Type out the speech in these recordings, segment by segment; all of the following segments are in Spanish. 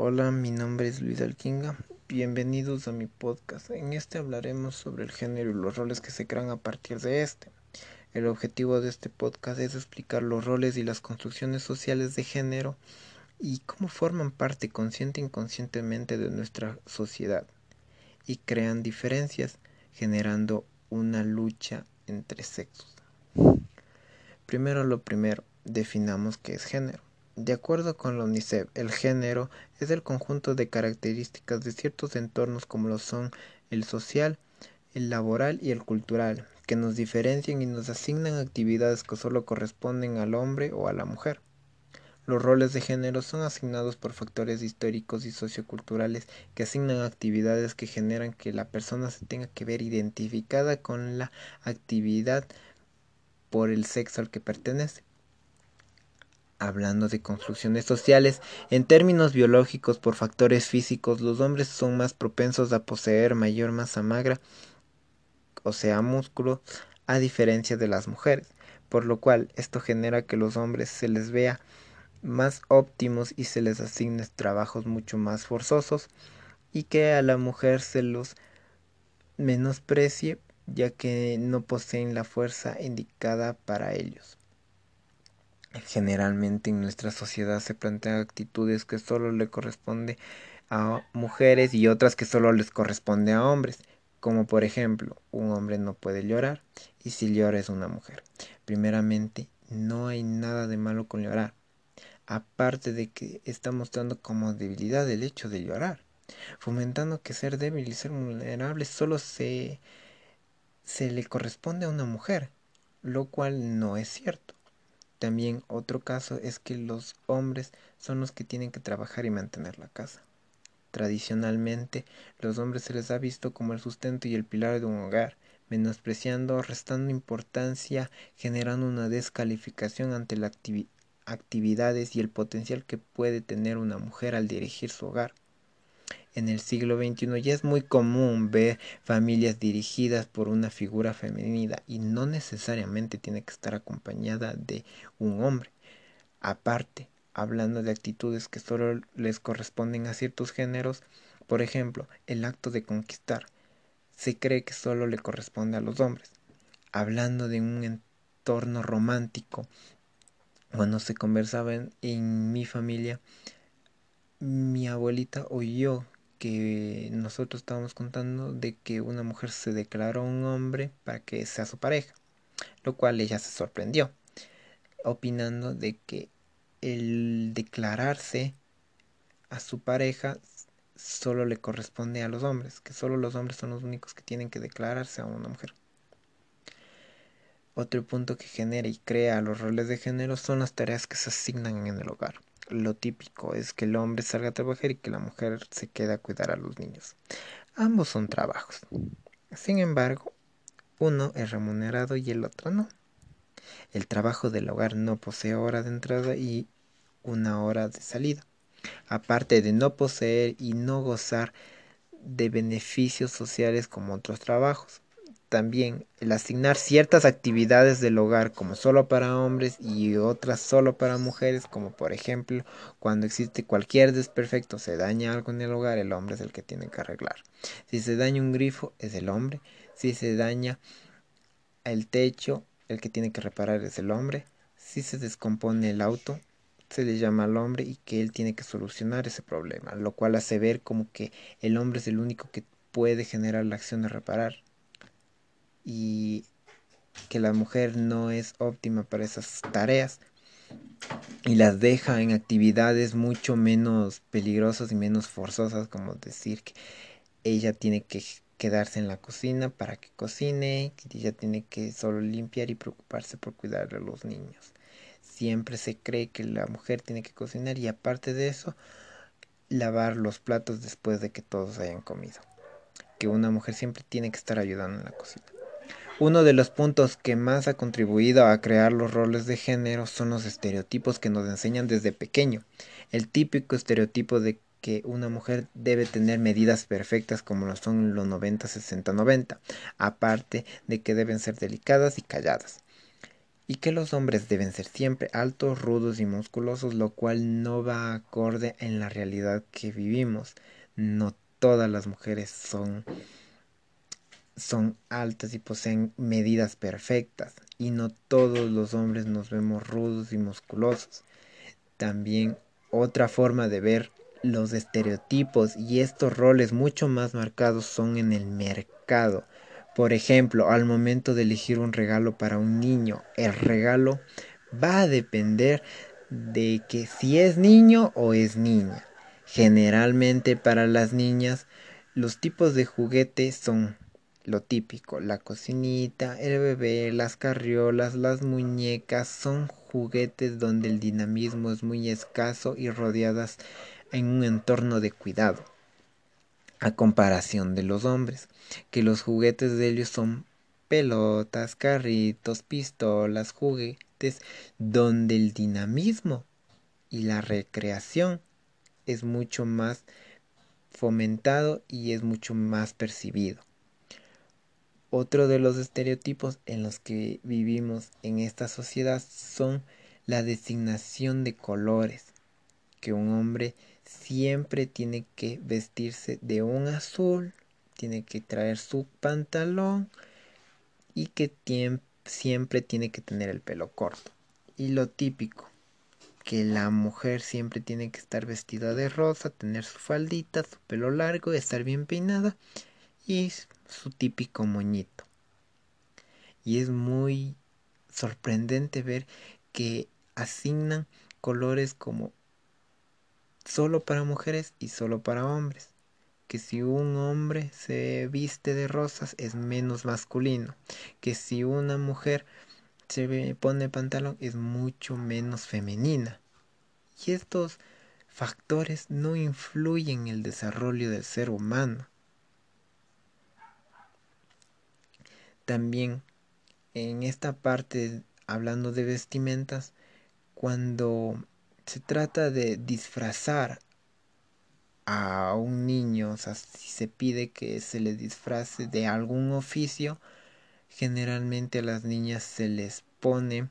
Hola, mi nombre es Luis Alquinga. Bienvenidos a mi podcast. En este hablaremos sobre el género y los roles que se crean a partir de este. El objetivo de este podcast es explicar los roles y las construcciones sociales de género y cómo forman parte consciente e inconscientemente de nuestra sociedad y crean diferencias generando una lucha entre sexos. Primero lo primero, definamos qué es género. De acuerdo con la UNICEF, el género es el conjunto de características de ciertos entornos como lo son el social, el laboral y el cultural, que nos diferencian y nos asignan actividades que solo corresponden al hombre o a la mujer. Los roles de género son asignados por factores históricos y socioculturales que asignan actividades que generan que la persona se tenga que ver identificada con la actividad por el sexo al que pertenece hablando de construcciones sociales, en términos biológicos por factores físicos, los hombres son más propensos a poseer mayor masa magra, o sea, músculo, a diferencia de las mujeres, por lo cual esto genera que los hombres se les vea más óptimos y se les asigne trabajos mucho más forzosos y que a la mujer se los menosprecie ya que no poseen la fuerza indicada para ellos. Generalmente en nuestra sociedad se plantean actitudes que solo le corresponde a mujeres y otras que solo les corresponde a hombres, como por ejemplo, un hombre no puede llorar y si llora es una mujer. Primeramente, no hay nada de malo con llorar, aparte de que está mostrando como debilidad el hecho de llorar, fomentando que ser débil y ser vulnerable solo se, se le corresponde a una mujer, lo cual no es cierto. También otro caso es que los hombres son los que tienen que trabajar y mantener la casa. Tradicionalmente, los hombres se les ha visto como el sustento y el pilar de un hogar, menospreciando, restando importancia, generando una descalificación ante las actividades y el potencial que puede tener una mujer al dirigir su hogar. En el siglo XXI ya es muy común ver familias dirigidas por una figura femenina y no necesariamente tiene que estar acompañada de un hombre. Aparte, hablando de actitudes que solo les corresponden a ciertos géneros, por ejemplo, el acto de conquistar, se cree que solo le corresponde a los hombres. Hablando de un entorno romántico, cuando se conversaba en, en mi familia, mi abuelita oyó que nosotros estábamos contando de que una mujer se declaró un hombre para que sea su pareja, lo cual ella se sorprendió, opinando de que el declararse a su pareja solo le corresponde a los hombres, que solo los hombres son los únicos que tienen que declararse a una mujer. Otro punto que genera y crea los roles de género son las tareas que se asignan en el hogar lo típico es que el hombre salga a trabajar y que la mujer se quede a cuidar a los niños. Ambos son trabajos. Sin embargo, uno es remunerado y el otro no. El trabajo del hogar no posee hora de entrada y una hora de salida. Aparte de no poseer y no gozar de beneficios sociales como otros trabajos también el asignar ciertas actividades del hogar como solo para hombres y otras solo para mujeres, como por ejemplo cuando existe cualquier desperfecto, se daña algo en el hogar, el hombre es el que tiene que arreglar. Si se daña un grifo, es el hombre. Si se daña el techo, el que tiene que reparar es el hombre. Si se descompone el auto, se le llama al hombre y que él tiene que solucionar ese problema, lo cual hace ver como que el hombre es el único que puede generar la acción de reparar y que la mujer no es óptima para esas tareas y las deja en actividades mucho menos peligrosas y menos forzosas como decir que ella tiene que quedarse en la cocina para que cocine, que ella tiene que solo limpiar y preocuparse por cuidar a los niños. Siempre se cree que la mujer tiene que cocinar y aparte de eso, lavar los platos después de que todos hayan comido. Que una mujer siempre tiene que estar ayudando en la cocina. Uno de los puntos que más ha contribuido a crear los roles de género son los estereotipos que nos enseñan desde pequeño. El típico estereotipo de que una mujer debe tener medidas perfectas como lo son los 90, 60, 90, aparte de que deben ser delicadas y calladas. y que los hombres deben ser siempre altos, rudos y musculosos, lo cual no va acorde en la realidad que vivimos. No todas las mujeres son son altas y poseen medidas perfectas y no todos los hombres nos vemos rudos y musculosos. También otra forma de ver los estereotipos y estos roles mucho más marcados son en el mercado. Por ejemplo, al momento de elegir un regalo para un niño, el regalo va a depender de que si es niño o es niña. Generalmente para las niñas los tipos de juguetes son lo típico, la cocinita, el bebé, las carriolas, las muñecas, son juguetes donde el dinamismo es muy escaso y rodeadas en un entorno de cuidado. A comparación de los hombres, que los juguetes de ellos son pelotas, carritos, pistolas, juguetes, donde el dinamismo y la recreación es mucho más fomentado y es mucho más percibido. Otro de los estereotipos en los que vivimos en esta sociedad son la designación de colores, que un hombre siempre tiene que vestirse de un azul, tiene que traer su pantalón y que siempre tiene que tener el pelo corto. Y lo típico, que la mujer siempre tiene que estar vestida de rosa, tener su faldita, su pelo largo, estar bien peinada y su típico moñito. Y es muy sorprendente ver que asignan colores como solo para mujeres y solo para hombres. Que si un hombre se viste de rosas es menos masculino. Que si una mujer se pone pantalón es mucho menos femenina. Y estos factores no influyen en el desarrollo del ser humano. También en esta parte, hablando de vestimentas, cuando se trata de disfrazar a un niño, o sea, si se pide que se le disfrace de algún oficio, generalmente a las niñas se les pone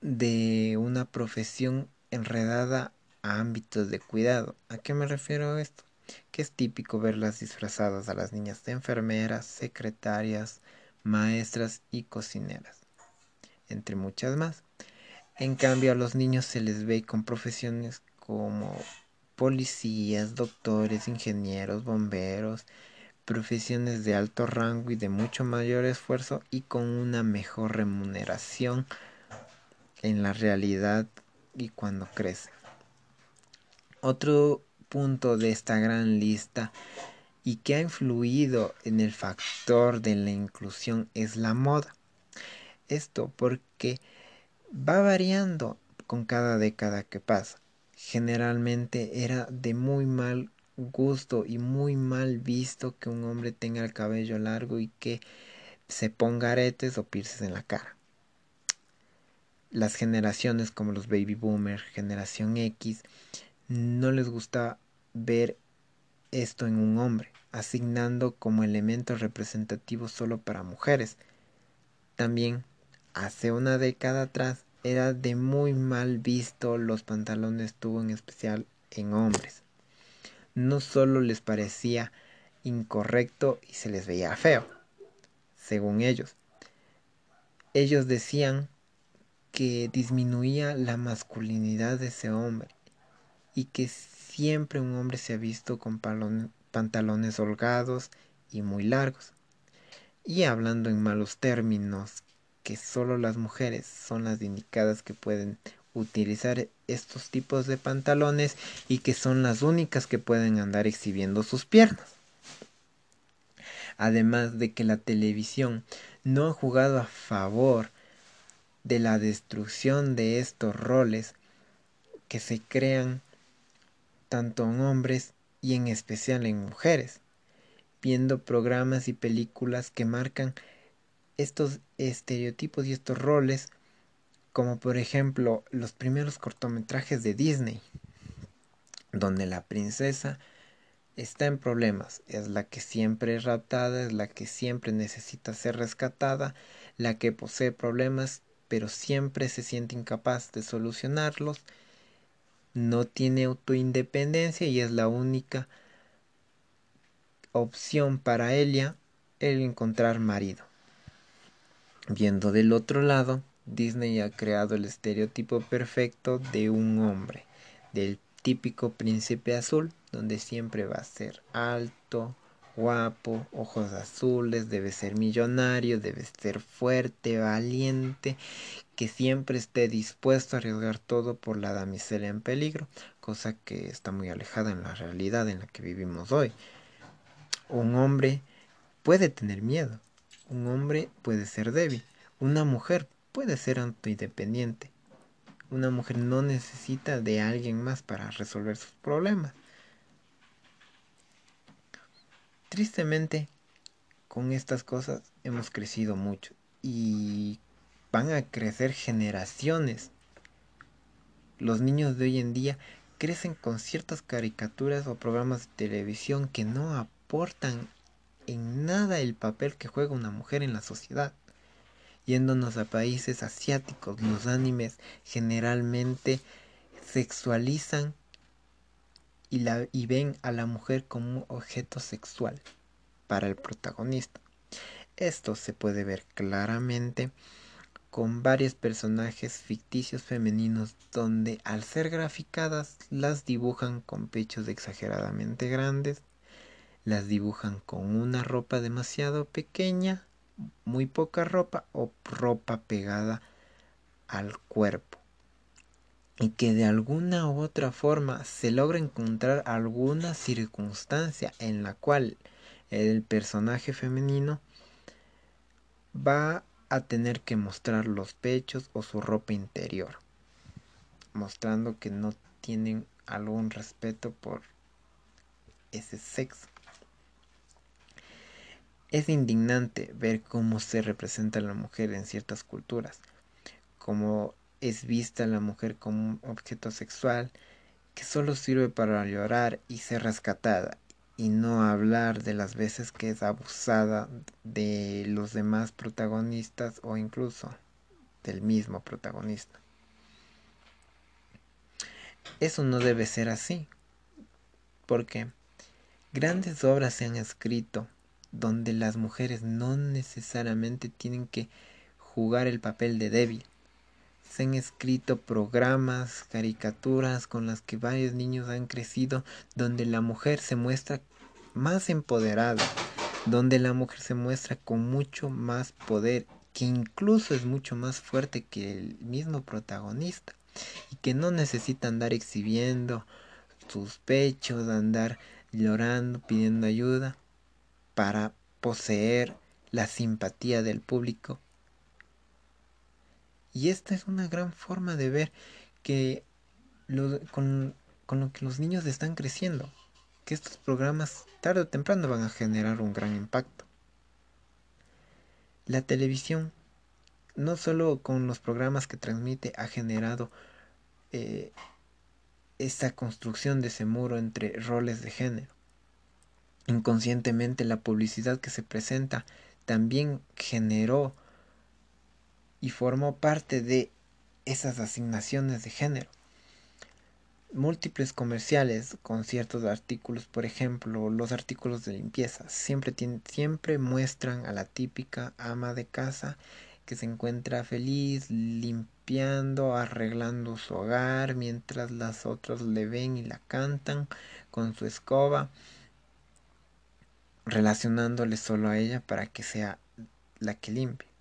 de una profesión enredada a ámbitos de cuidado. ¿A qué me refiero a esto? Que es típico verlas disfrazadas a las niñas de enfermeras, secretarias, maestras y cocineras, entre muchas más. En cambio a los niños se les ve con profesiones como policías, doctores, ingenieros, bomberos, profesiones de alto rango y de mucho mayor esfuerzo y con una mejor remuneración en la realidad y cuando crecen. Otro punto de esta gran lista y que ha influido en el factor de la inclusión es la moda. Esto porque va variando con cada década que pasa. Generalmente era de muy mal gusto y muy mal visto que un hombre tenga el cabello largo y que se ponga aretes o pierces en la cara. Las generaciones como los baby boomers, generación X, no les gusta ver esto en un hombre, asignando como elemento representativo solo para mujeres. También, hace una década atrás, era de muy mal visto los pantalones tubo en especial en hombres. No solo les parecía incorrecto y se les veía feo, según ellos. Ellos decían que disminuía la masculinidad de ese hombre y que siempre un hombre se ha visto con pantalones holgados y muy largos. Y hablando en malos términos, que solo las mujeres son las indicadas que pueden utilizar estos tipos de pantalones y que son las únicas que pueden andar exhibiendo sus piernas. Además de que la televisión no ha jugado a favor de la destrucción de estos roles que se crean tanto en hombres y en especial en mujeres, viendo programas y películas que marcan estos estereotipos y estos roles, como por ejemplo los primeros cortometrajes de Disney, donde la princesa está en problemas, es la que siempre es raptada, es la que siempre necesita ser rescatada, la que posee problemas pero siempre se siente incapaz de solucionarlos, no tiene autoindependencia y es la única opción para ella el encontrar marido. Viendo del otro lado, Disney ha creado el estereotipo perfecto de un hombre, del típico príncipe azul, donde siempre va a ser alto, guapo, ojos azules, debe ser millonario, debe ser fuerte, valiente, que siempre esté dispuesto a arriesgar todo por la damisela en peligro, cosa que está muy alejada en la realidad en la que vivimos hoy. Un hombre puede tener miedo, un hombre puede ser débil, una mujer puede ser autoindependiente, una mujer no necesita de alguien más para resolver sus problemas. Tristemente, con estas cosas hemos crecido mucho y van a crecer generaciones. Los niños de hoy en día crecen con ciertas caricaturas o programas de televisión que no aportan en nada el papel que juega una mujer en la sociedad. Yéndonos a países asiáticos, los animes generalmente sexualizan y, la, y ven a la mujer como objeto sexual para el protagonista. Esto se puede ver claramente con varios personajes ficticios femeninos donde al ser graficadas las dibujan con pechos exageradamente grandes, las dibujan con una ropa demasiado pequeña, muy poca ropa o ropa pegada al cuerpo. Y que de alguna u otra forma se logra encontrar alguna circunstancia en la cual el personaje femenino va a tener que mostrar los pechos o su ropa interior, mostrando que no tienen algún respeto por ese sexo. Es indignante ver cómo se representa la mujer en ciertas culturas, como es vista la mujer como un objeto sexual que solo sirve para llorar y ser rescatada y no hablar de las veces que es abusada de los demás protagonistas o incluso del mismo protagonista. Eso no debe ser así, porque grandes obras se han escrito donde las mujeres no necesariamente tienen que jugar el papel de débil, se han escrito programas, caricaturas con las que varios niños han crecido, donde la mujer se muestra más empoderada, donde la mujer se muestra con mucho más poder, que incluso es mucho más fuerte que el mismo protagonista, y que no necesita andar exhibiendo sus pechos, andar llorando, pidiendo ayuda, para poseer la simpatía del público y esta es una gran forma de ver que con, con lo que los niños están creciendo, que estos programas tarde o temprano van a generar un gran impacto. La televisión, no solo con los programas que transmite, ha generado eh, esa construcción de ese muro entre roles de género. Inconscientemente la publicidad que se presenta también generó y formó parte de esas asignaciones de género. Múltiples comerciales con ciertos artículos, por ejemplo, los artículos de limpieza, siempre, siempre muestran a la típica ama de casa que se encuentra feliz limpiando, arreglando su hogar, mientras las otras le ven y la cantan con su escoba, relacionándole solo a ella para que sea la que limpie.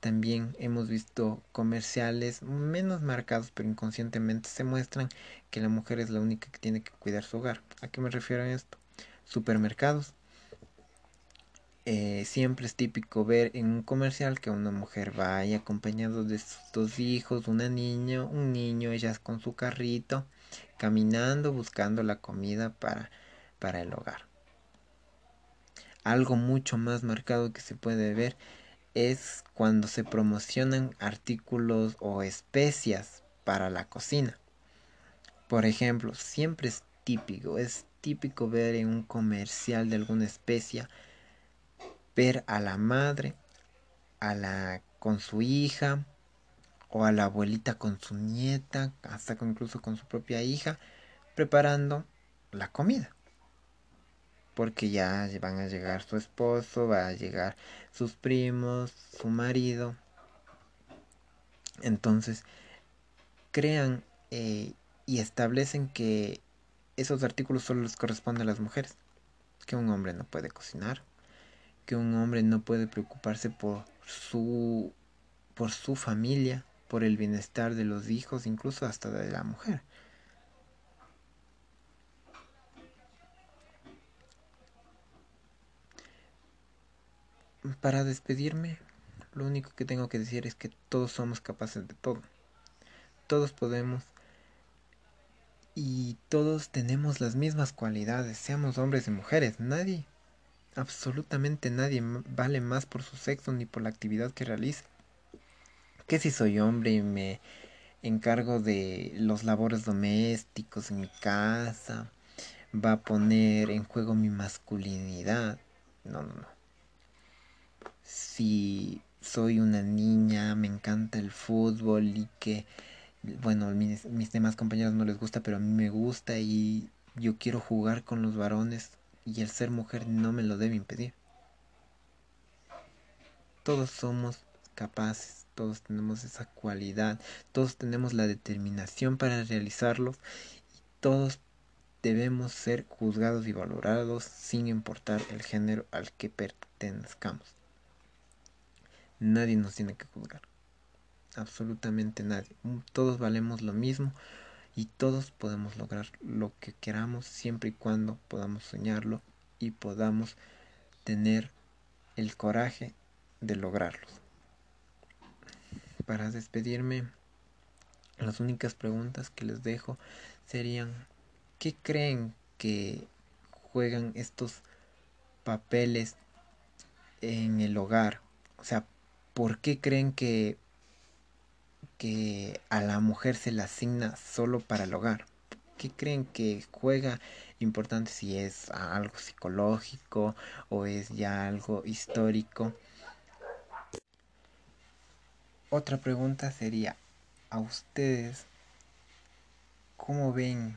También hemos visto comerciales menos marcados, pero inconscientemente se muestran que la mujer es la única que tiene que cuidar su hogar. ¿A qué me refiero a esto? Supermercados. Eh, siempre es típico ver en un comercial que una mujer vaya acompañado de sus dos hijos, una niña, un niño, ellas con su carrito, caminando, buscando la comida para, para el hogar. Algo mucho más marcado que se puede ver es cuando se promocionan artículos o especias para la cocina. Por ejemplo, siempre es típico, es típico ver en un comercial de alguna especia, ver a la madre a la con su hija o a la abuelita con su nieta, hasta incluso con su propia hija, preparando la comida. Porque ya van a llegar su esposo, va a llegar sus primos, su marido. Entonces, crean eh, y establecen que esos artículos solo les corresponden a las mujeres. Que un hombre no puede cocinar, que un hombre no puede preocuparse por su por su familia, por el bienestar de los hijos, incluso hasta de la mujer. Para despedirme, lo único que tengo que decir es que todos somos capaces de todo. Todos podemos y todos tenemos las mismas cualidades, seamos hombres y mujeres. Nadie, absolutamente nadie vale más por su sexo ni por la actividad que realice que si soy hombre y me encargo de los labores domésticos en mi casa, va a poner en juego mi masculinidad. No, no, no. Si soy una niña, me encanta el fútbol y que, bueno, mis, mis demás compañeros no les gusta, pero a mí me gusta y yo quiero jugar con los varones y el ser mujer no me lo debe impedir. Todos somos capaces todos tenemos esa cualidad, todos tenemos la determinación para realizarlo y todos debemos ser juzgados y valorados sin importar el género al que pertenezcamos. Nadie nos tiene que juzgar, absolutamente nadie. Todos valemos lo mismo y todos podemos lograr lo que queramos siempre y cuando podamos soñarlo y podamos tener el coraje de lograrlo para despedirme, las únicas preguntas que les dejo serían, ¿qué creen que juegan estos papeles en el hogar? O sea, ¿por qué creen que, que a la mujer se le asigna solo para el hogar? ¿Qué creen que juega importante si es algo psicológico o es ya algo histórico? Otra pregunta sería, ¿a ustedes cómo ven?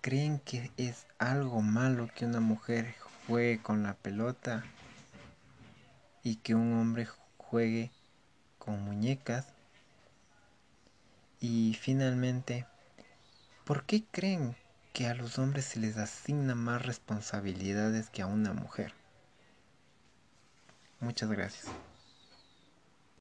¿Creen que es algo malo que una mujer juegue con la pelota y que un hombre juegue con muñecas? Y finalmente, ¿por qué creen que a los hombres se les asigna más responsabilidades que a una mujer? Muchas gracias.